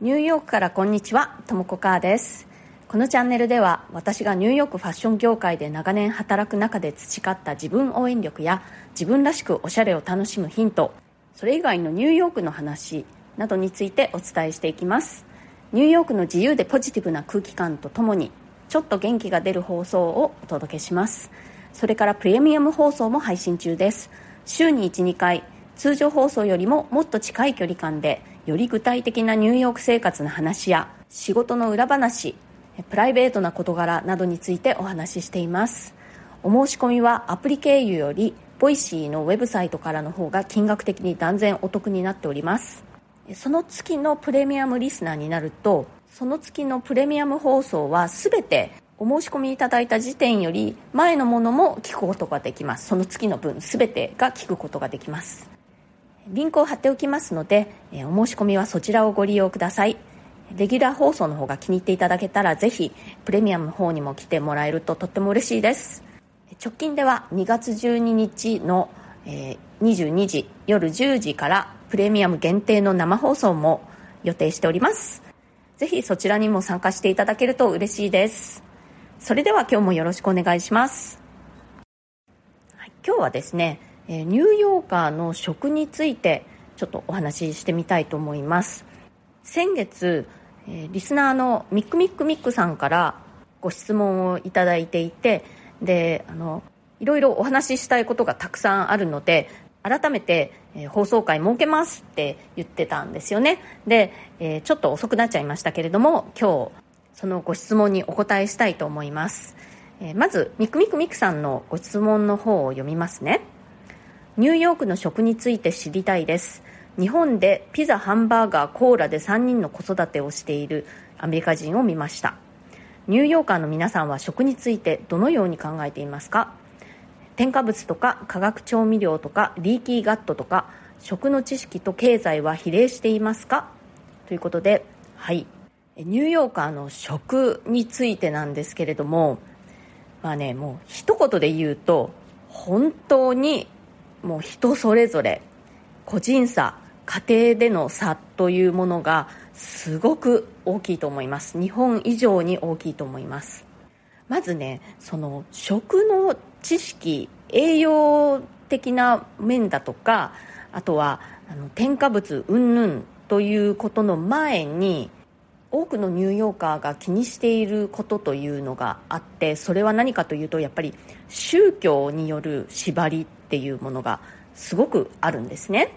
ニューヨークからこんにちは、ともこかーです。このチャンネルでは私がニューヨークファッション業界で長年働く中で培った自分応援力や自分らしくおしゃれを楽しむヒントそれ以外のニューヨークの話などについてお伝えしていきます。ニューヨークの自由でポジティブな空気感とともにちょっと元気が出る放送をお届けします。それからプレミアム放送も配信中です。週に12回通常放送よりももっと近い距離感でより具体的なニューヨーク生活の話や仕事の裏話プライベートな事柄などについてお話ししています。お申し込みはアプリ経由より Voicy のウェブサイトからの方が金額的に断然お得になっております。その月のプレミアムリスナーになるとその月のプレミアム放送は全てお申し込みいただいた時点より前のものも聞くことができます。その月の分全てが聞くことができます。リンクを貼っておきますのでお申し込みはそちらをご利用ください。レギュラー放送の方が気に入っていただけたらぜひプレミアムの方にも来てもらえるととっても嬉しいです。直近では2月12日の22時夜10時からプレミアム限定の生放送も予定しております。ぜひそちらにも参加していただけると嬉しいです。それでは今日もよろしくお願いします、はい、今日はですねえニューヨーカーの食についてちょっとお話ししてみたいと思います。先月えリスナーのミックミックミックさんからご質問をいただいていてであのいろいろお話ししたいことがたくさんあるので改めて、え放送回設けますって言ってたんですよね。で、えちょっと遅くなっちゃいましたけれども今日そのご質問にお答えしたいと思います、えまずミクミクミクさんのご質問の方を読みますね。ニューヨークの食について知りたいです。日本でピザハンバーガーコーラで3人の子育てをしているアメリカ人を見ました。ニューヨーカーの皆さんは食についてどのように考えていますか？添加物とか化学調味料とかリーキーガットとか食の知識と経済は比例していますか？ということではい。ニューヨーカーの食についてなんですけれどもまあねもう一言で言うと本当にもう人それぞれ個人差家庭での差というものがすごく大きいと思います。日本以上に大きいと思います。まずねその食の知識栄養的な面だとかあとはあの添加物云々ということの前に多くのニューヨーカーが気にしていることというのがあってそれは何かというとやっぱり宗教による縛りっていうものがすごくあるんですね。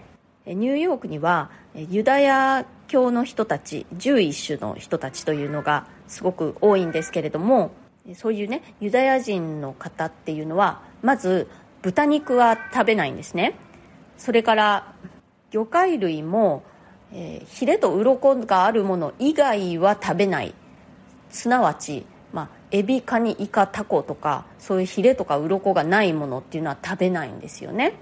ニューヨークにはユダヤ教の人たち11種の人たちというのがすごく多いんですけれどもそういうねユダヤ人の方っていうのはまず豚肉は食べないんですね。それから魚介類もえ、ヒレと鱗があるもの以外は食べない。すなわち、まあ、エビカニイカタコとかそういうヒレとか鱗がないものっていうのは食べないんですよね。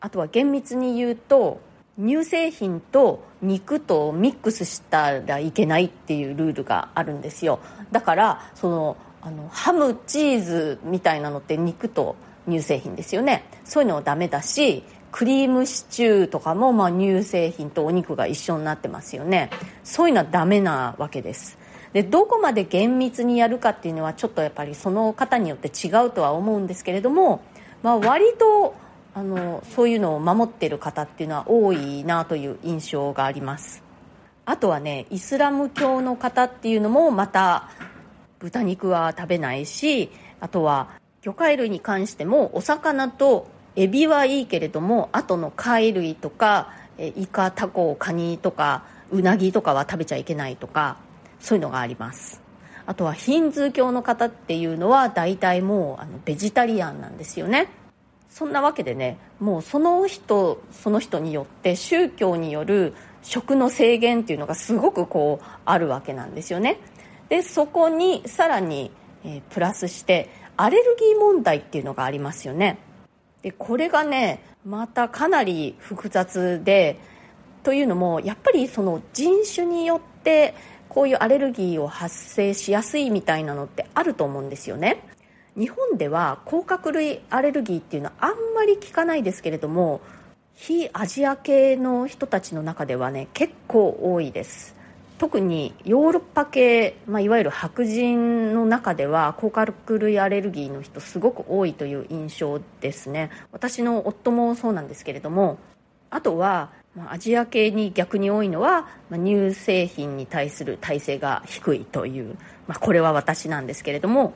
あとは厳密に言うと乳製品と肉とミックスしたらいけないっていうルールがあるんですよ。だからそのあのハムチーズみたいなのって肉と乳製品ですよね。そういうのはダメだしクリームシチューとかもまあ乳製品とお肉が一緒になってますよね。そういうのはダメなわけです。でどこまで厳密にやるかっていうのはちょっとやっぱりその方によって違うとは思うんですけれども、まあ、割とあのそういうのを守ってる方っていうのは多いなという印象があります。あとはねイスラム教の方っていうのもまた豚肉は食べないしあとは魚介類に関してもお魚とエビはいいけれども後の貝類とかイカタコカニとかウナギとかは食べちゃいけないとかそういうのがあります。あとはヒンズー教の方っていうのは大体もうあのベジタリアンなんですよね。そんなわけでねもうその人その人によって宗教による食の制限っていうのがすごくこうあるわけなんですよね。でそこにさらに、えー、プラスしてアレルギー問題っていうのがありますよね。でこれがねまたかなり複雑でというのもやっぱりその人種によってこういうアレルギーを発生しやすいみたいなのってあると思うんですよね。日本では甲殻類アレルギーっていうのはあんまり聞かないですけれども非アジア系の人たちの中ではね結構多いです。特にヨーロッパ系、まあ、いわゆる白人の中では甲殻類アレルギーの人すごく多いという印象ですね。私の夫もそうなんですけれどもあとはアジア系に逆に多いのは乳製品に対する耐性が低いという、まあ、これは私なんですけれども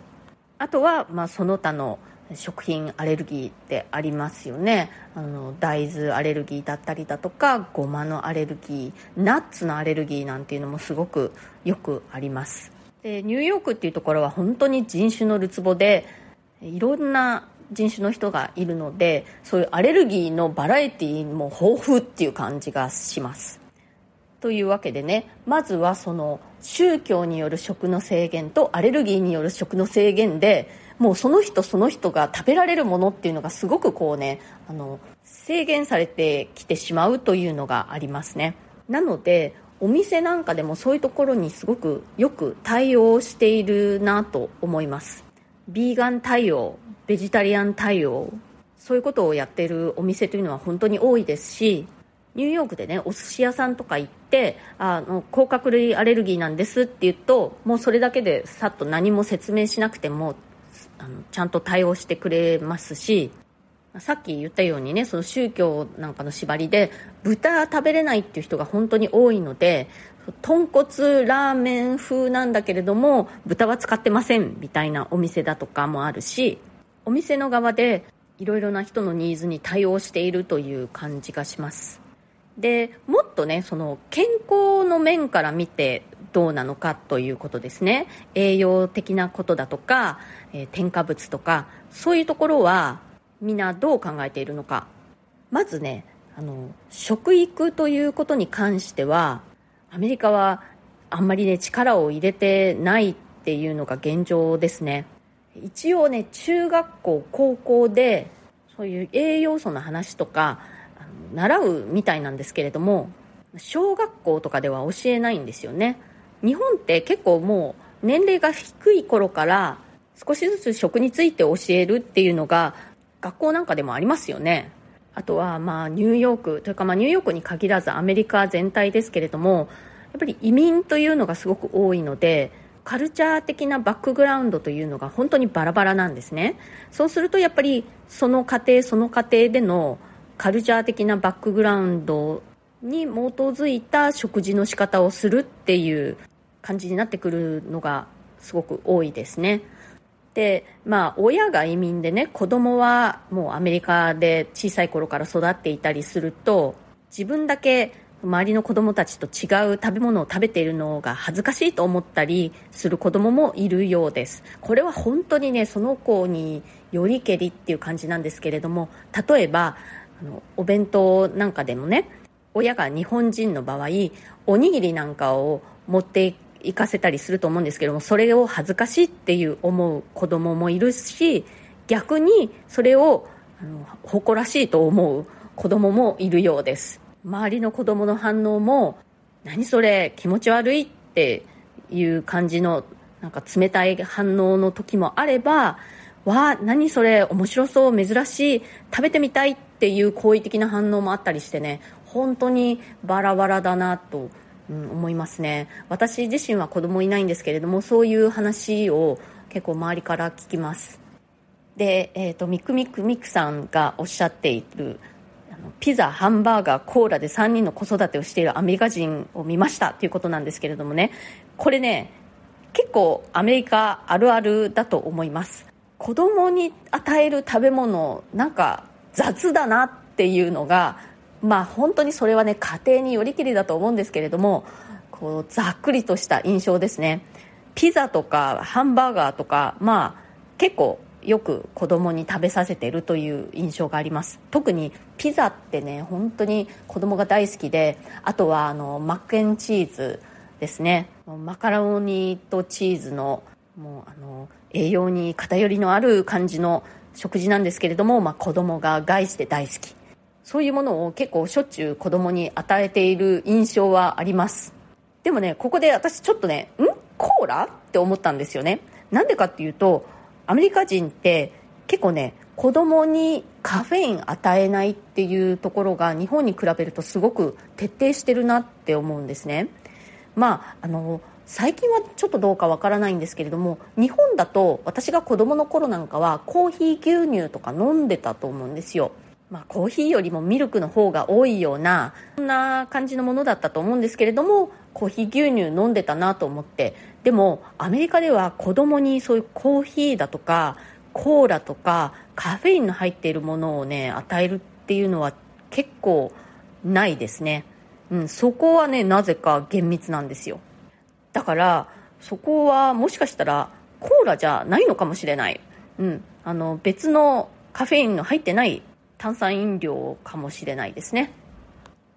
あとはまあその他の食品アレルギーってありますよね。あの大豆アレルギーだったりだとかごまのアレルギーナッツのアレルギーなんていうのもすごくよくあります。でニューヨークっていうところは本当に人種のるつぼでいろんな人種の人がいるのでそういうアレルギーのバラエティーも豊富っていう感じがします。というわけでねまずはその宗教による食の制限とアレルギーによる食の制限でもうその人その人が食べられるものっていうのがすごくこうねあの制限されてきてしまうというのがありますね。なのでお店なんかでもそういうところにすごくよく対応しているなと思います。ビーガン対応ベジタリアン対応。そういうことをやってるお店というのは本当に多いですしニューヨークでねお寿司屋さんとか行ってあの甲殻類アレルギーなんですって言うともうそれだけでさっと何も説明しなくてもあのちゃんと対応してくれますしさっき言ったようにねその宗教なんかの縛りで豚食べれないっていう人が本当に多いので豚骨ラーメン風なんだけれども豚は使ってませんみたいなお店だとかもあるしお店の側でいろいろな人のニーズに対応しているという感じがします。でもっとねその健康の面から見てどうなのかということですね。栄養的なことだとか、えー、添加物とかそういうところはみんなどう考えているのか。まずねあの食育ということに関してはアメリカはあんまりね力を入れてないっていうのが現状ですね。一応ね中学校高校でそういう栄養素の話とか習うみたいなんですけれども小学校とかでは教えないんですよね。日本って結構もう年齢が低い頃から少しずつ食について教えるっていうのが学校なんかでもありますよね。あとはまあニューヨークというかまあニューヨークに限らずアメリカ全体ですけれどもやっぱり移民というのがすごく多いのでカルチャー的なバックグラウンドというのが本当にバラバラなんですねそうするとやっぱりその家庭その家庭でのカルチャー的なバックグラウンドに基づいた食事の仕方をするっていう感じになってくるのがすごく多いですね。で、まあ、親が移民でね、子供はもうアメリカで小さい頃から育っていたりすると、自分だけ周りの子供たちと違う食べ物を食べているのが恥ずかしいと思ったりする子供もいるようです。これは本当にねその子によりけりっていう感じなんですけれども例えばあのお弁当なんかでもね親が日本人の場合おにぎりなんかを持って行かせたりすると思うんですけどもそれを恥ずかしいっていう思う子供もいるし逆にそれをあの誇らしいと思う子供もいるようです。周りの子供の反応も何それ気持ち悪いっていう感じのなんか冷たい反応の時もあればわあ何それ面白そう珍しい食べてみたいっていう好意的な反応もあったりしてね本当にバラバラだなと、うん、思いますね。私自身は子供いないんですけれどもそういう話を結構周りから聞きます。で、えーと、ミクミクミクさんがおっしゃっているピザ、ハンバーガー、コーラで3人の子育てをしているアメリカ人を見ましたということなんですけれどもね。これね結構アメリカあるあるだと思います。子供に与える食べ物なんか雑だなっていうのがまあ本当にそれはね家庭によりきりだと思うんですけれどもこうざっくりとした印象ですね。ピザとかハンバーガーとかまあ結構よく子供に食べさせてるという印象があります。特にピザってね本当に子供が大好きであとはあのマックエンチーズですね。マカロニとチーズのもうあの栄養に偏りのある感じの食事なんですけれども、まあ、子供が害して大好き。そういうものを結構しょっちゅう子供に与えている印象はあります。でもねここで私ちょっとねん？コーラ？って思ったんですよね。なんでかっていうとアメリカ人って結構ね子供にカフェイン与えないっていうところが日本に比べるとすごく徹底してるなって思うんですね。まああの最近はちょっとどうかわからないんですけれども日本だと私が子供の頃なんかはコーヒー牛乳とか飲んでたと思うんですよ。まあ、コーヒーよりもミルクの方が多いようなそんな感じのものだったと思うんですけれどもコーヒー牛乳飲んでたなと思ってでもアメリカでは子供にそういうコーヒーだとかコーラとかカフェインの入っているものをね与えるっていうのは結構ないですね、うん、そこはねなぜか厳密なんですよ。だからそこはもしかしたらコーラじゃないのかもしれない、うん、あの別のカフェインの入ってない炭酸飲料かもしれないですね。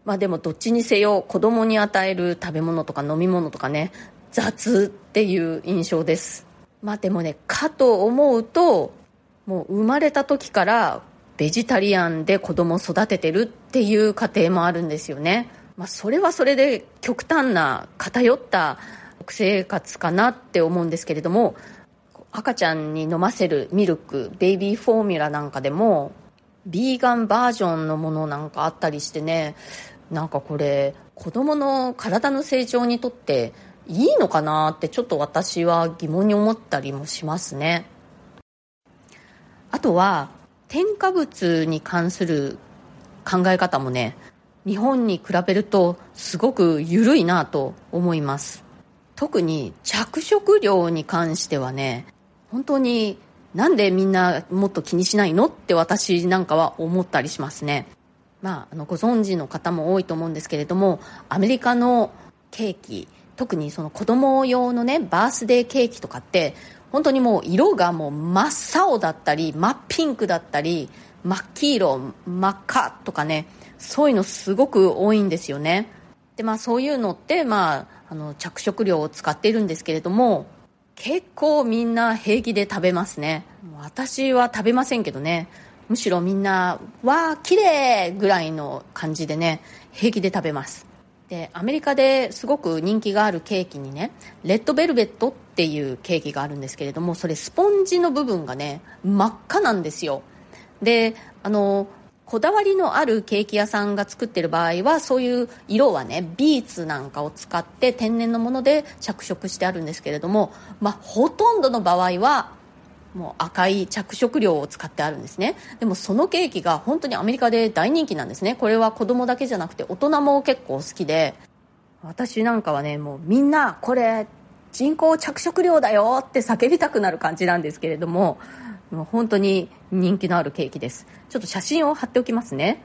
まあでもどっちにせよ子供に与える食べ物とか飲み物とかね雑っていう印象です。まあでもねかと思うともう生まれた時からベジタリアンで子供を育ててるっていう家庭もあるんですよね。まあそれはそれで極端な偏った食生活かなって思うんですけれども赤ちゃんに飲ませるミルクベイビーフォーミュラなんかでもビーガンバージョンのものなんかあったりしてねなんかこれ子供の体の成長にとっていいのかなってちょっと私は疑問に思ったりもしますね。あとは添加物に関する考え方もね日本に比べるとすごく緩いなと思います。特に着色料に関してはね本当になんでみんなもっと気にしないのって私なんかは思ったりしますね。まあ、あのご存知の方も多いと思うんですけれどもアメリカのケーキ特にその子供用のねバースデーケーキとかって本当にもう色がもう真っ青だったり真っピンクだったり真っ黄色真っ赤とかねそういうのすごく多いんですよね。でまあそういうのってまああの着色料を使っているんですけれども結構みんな平気で食べますね。私は食べませんけどね。むしろみんな「わあ綺麗ぐらいの感じでね平気で食べます。でアメリカですごく人気があるケーキにねレッドベルベットっていうケーキがあるんですけれどもそれスポンジの部分がね真っ赤なんですよ。であのこだわりのあるケーキ屋さんが作ってる場合はそういう色はねビーツなんかを使って天然のもので着色してあるんですけれども、まあ、ほとんどの場合はもう赤い着色料を使ってあるんですね。でもそのケーキが本当にアメリカで大人気なんですね。これは子供だけじゃなくて大人も結構好きで。私なんかはねもうみんなこれ人工着色料だよって叫びたくなる感じなんですけれどももう本当に人気のあるケーキです。ちょっと写真を貼っておきますね。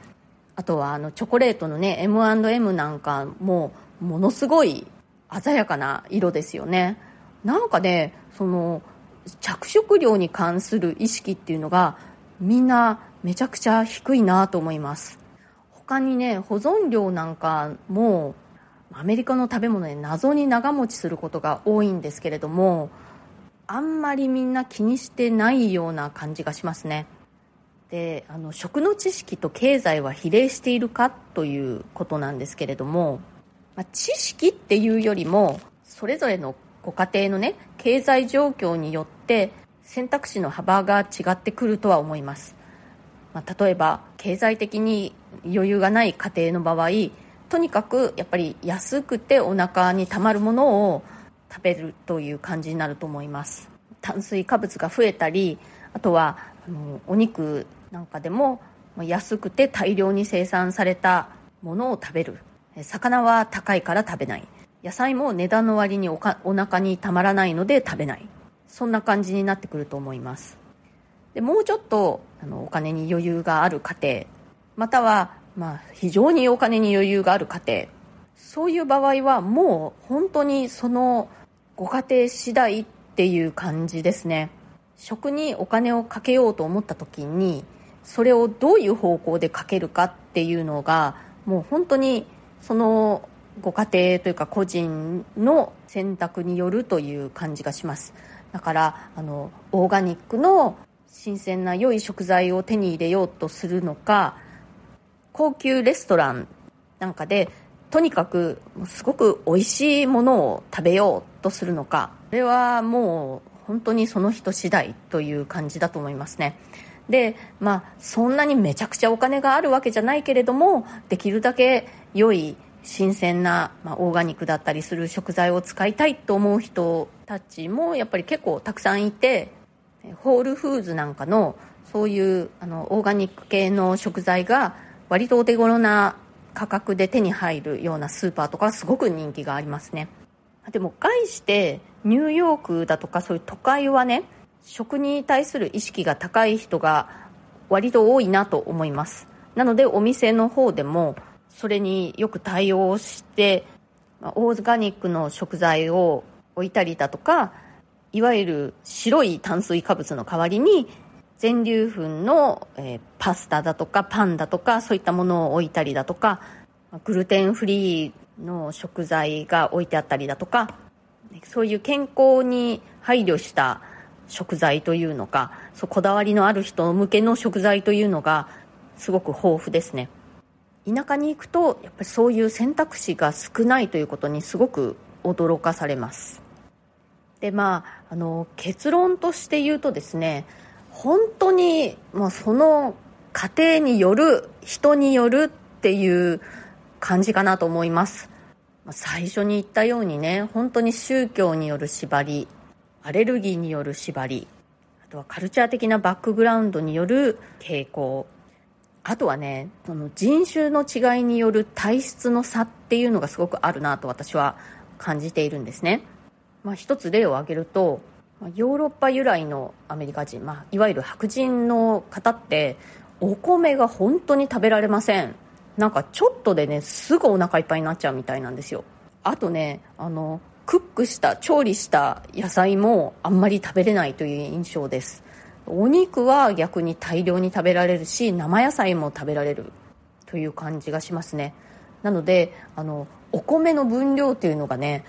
あとはあのチョコレートのね M&M なんかもものすごい鮮やかな色ですよね。なんかねその着色料に関する意識っていうのがみんなめちゃくちゃ低いなと思います。他にね保存料なんかもアメリカの食べ物で謎に長持ちすることが多いんですけれどもあんまりみんな気にしてないような感じがしますね。であの食の知識と経済は比例しているかということなんですけれども、まあ、知識っていうよりもそれぞれのご家庭のね経済状況によって選択肢の幅が違ってくるとは思います、まあ、例えば経済的に余裕がない家庭の場合とにかくやっぱり安くてお腹にたまるものを食べるという感じになると思います。炭水化物が増えたりあとはあのお肉なんかでも安くて大量に生産されたものを食べる。魚は高いから食べない。野菜も値段の割におかお腹にたまらないので食べない。そんな感じになってくると思います。でもうちょっとあのお金に余裕がある家庭または、まあ、非常にお金に余裕がある家庭そういう場合はもう本当にそのご家庭次第っていう感じですね。食にお金をかけようと思った時にそれをどういう方向でかけるかっていうのがもう本当にそのご家庭というか個人の選択によるという感じがします。だからあのオーガニックの新鮮な良い食材を手に入れようとするのか高級レストランなんかでとにかくすごく美味しいものを食べようとするのかこれはもう本当にその人次第という感じだと思いますね。でまあそんなにめちゃくちゃお金があるわけじゃないけれどもできるだけ良い新鮮な、まあ、オーガニックだったりする食材を使いたいと思う人たちもやっぱり結構たくさんいてホールフーズなんかのそういうあのオーガニック系の食材が割とお手頃な価格で手に入るようなスーパーとかすごく人気がありますね。でも概してニューヨークだとかそういう都会はね食に対する意識が高い人が割と多いなと思います。なのでお店の方でもそれによく対応してオーガニックの食材を置いたりだとかいわゆる白い炭水化物の代わりに全粒粉の、えー、パスタだとかパンだとかそういったものを置いたりだとかグルテンフリーの食材が置いてあったりだとかそういう健康に配慮した食材というのかそうこだわりのある人向けの食材というのがすごく豊富ですね。田舎に行くとやっぱりそういう選択肢が少ないということにすごく驚かされます。でまああの結論として言うとですね本当にもうその家庭による人によるっていう感じかなと思います。最初に言ったようにね本当に宗教による縛りアレルギーによる縛りあとはカルチャー的なバックグラウンドによる傾向。あとはねその人種の違いによる体質の差っていうのがすごくあるなと私は感じているんですね、まあ、一つ例を挙げるとヨーロッパ由来のアメリカ人、まあ、いわゆる白人の方ってお米が本当に食べられません。なんかちょっとでねすぐお腹いっぱいになっちゃうみたいなんですよ。あとねあのクックした調理した野菜もあんまり食べれないという印象です。お肉は逆に大量に食べられるし生野菜も食べられるという感じがしますね。なのであのお米の分量っていうのがね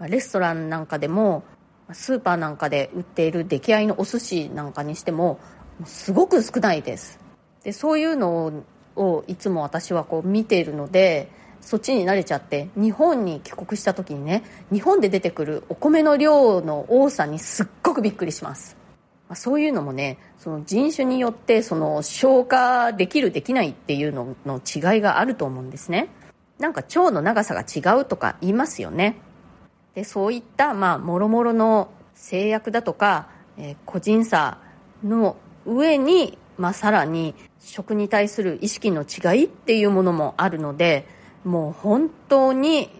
レストランなんかでもスーパーなんかで売っている出来合いのお寿司なんかにしてもすごく少ないです。でそういうのをいつも私はこう見ているのでそっちに慣れちゃって日本に帰国した時にね日本で出てくるお米の量の多さにすっごくびっくりします。まそういうのもねその人種によってその消化できるできないっていうのの違いがあると思うんですね。なんか腸の長さが違うとか言いますよね。でそういったまあもろもろの制約だとか、えー、個人差の上に、まあ、さらに食に対する意識の違いっていうものもあるのでもう本当に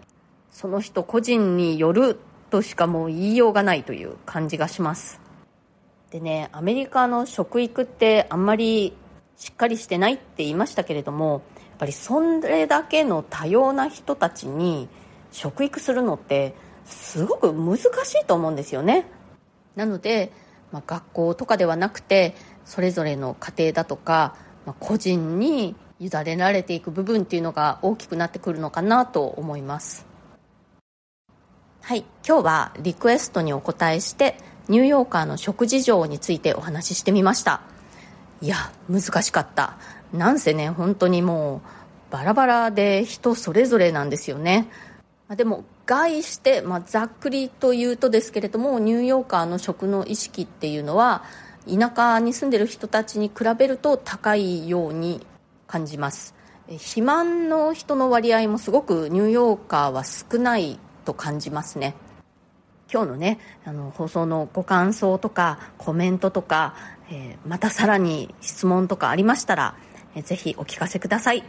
その人個人によるとしかもう言いようがないという感じがします。でねアメリカの食育ってあんまりしっかりしてないって言いましたけれどもやっぱりそれだけの多様な人たちに食育するのってすごく難しいと思うんですよね。なので、まあ、学校とかではなくてそれぞれの家庭だとか、まあ、個人に委ねられていく部分っていうのが大きくなってくるのかなと思います。はい今日はリクエストにお答えしてニューヨーカーの食事情についてお話ししてみました。いや難しかった。なんせね本当にもうバラバラで人それぞれなんですよね。でも概して、まあ、ざっくりと言うとですけれどもニューヨーカーの食の意識っていうのは田舎に住んでる人たちに比べると高いように感じます。肥満の人の割合もすごくニューヨーカーは少ないと感じますね。今日のねあの放送のご感想とかコメントとか、えー、またさらに質問とかありましたら、えー、ぜひお聞かせください。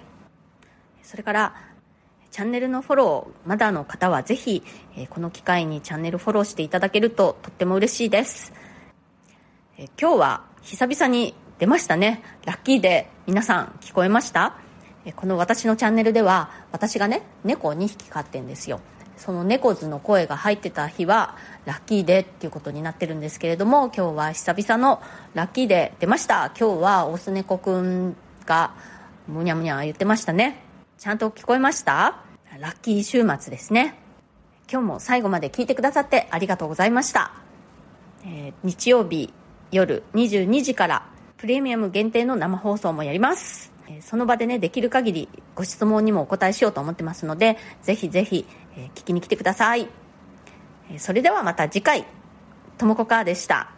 それからチャンネルのフォローまだの方はぜひ、えー、この機会にチャンネルフォローしていただけるととっても嬉しいです、えー、今日は久々に出ましたね。ラッキーで皆さん聞こえました？この私のチャンネルでは私がね猫2匹飼ってんですよ。その猫図の声が入ってた日はラッキーデーっていうことになってるんですけれども今日は久々のラッキーデー出ました。今日はオス猫くんがむにゃむにゃ言ってましたね。ちゃんと聞こえました？ラッキー週末ですね。今日も最後まで聞いてくださってありがとうございました、えー、日曜日夜22時からプレミアム限定の生放送もやります。その場でねできる限りご質問にもお答えしようと思ってますのでぜひぜひ、え聞きに来てください。それではまた次回。ともこかーでした。